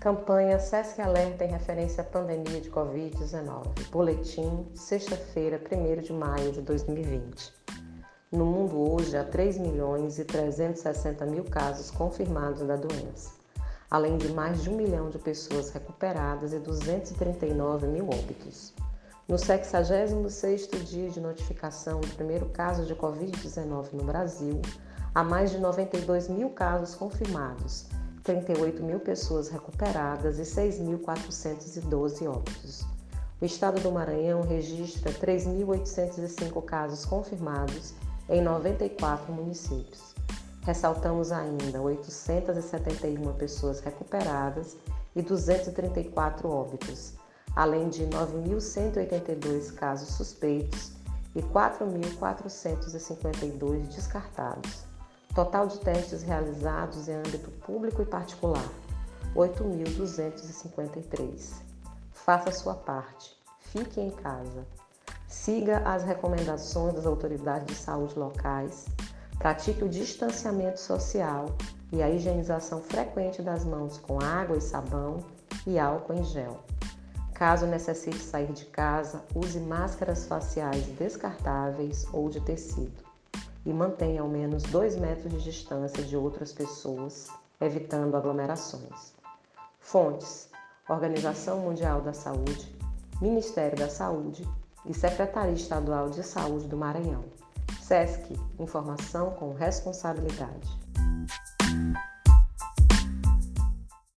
Campanha SESC Alerta em referência à pandemia de Covid-19. Boletim, sexta-feira, 1 de maio de 2020. No mundo hoje há 3 milhões e 360 mil casos confirmados da doença, além de mais de um milhão de pessoas recuperadas e 239 mil óbitos. No 66º dia de notificação do primeiro caso de Covid-19 no Brasil, há mais de 92 mil casos confirmados 38 mil pessoas recuperadas e 6.412 óbitos. O estado do Maranhão registra 3.805 casos confirmados em 94 municípios. Ressaltamos ainda 871 pessoas recuperadas e 234 óbitos, além de 9.182 casos suspeitos e 4.452 descartados. Total de testes realizados em âmbito público e particular: 8.253. Faça sua parte. Fique em casa. Siga as recomendações das autoridades de saúde locais. Pratique o distanciamento social e a higienização frequente das mãos com água e sabão e álcool em gel. Caso necessite sair de casa, use máscaras faciais descartáveis ou de tecido e mantenha ao menos 2 metros de distância de outras pessoas, evitando aglomerações. Fontes: Organização Mundial da Saúde, Ministério da Saúde e Secretaria Estadual de Saúde do Maranhão. SESC Informação com responsabilidade.